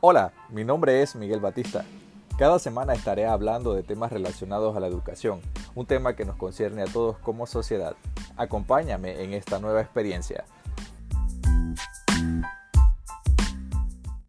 Hola, mi nombre es Miguel Batista. Cada semana estaré hablando de temas relacionados a la educación, un tema que nos concierne a todos como sociedad. Acompáñame en esta nueva experiencia.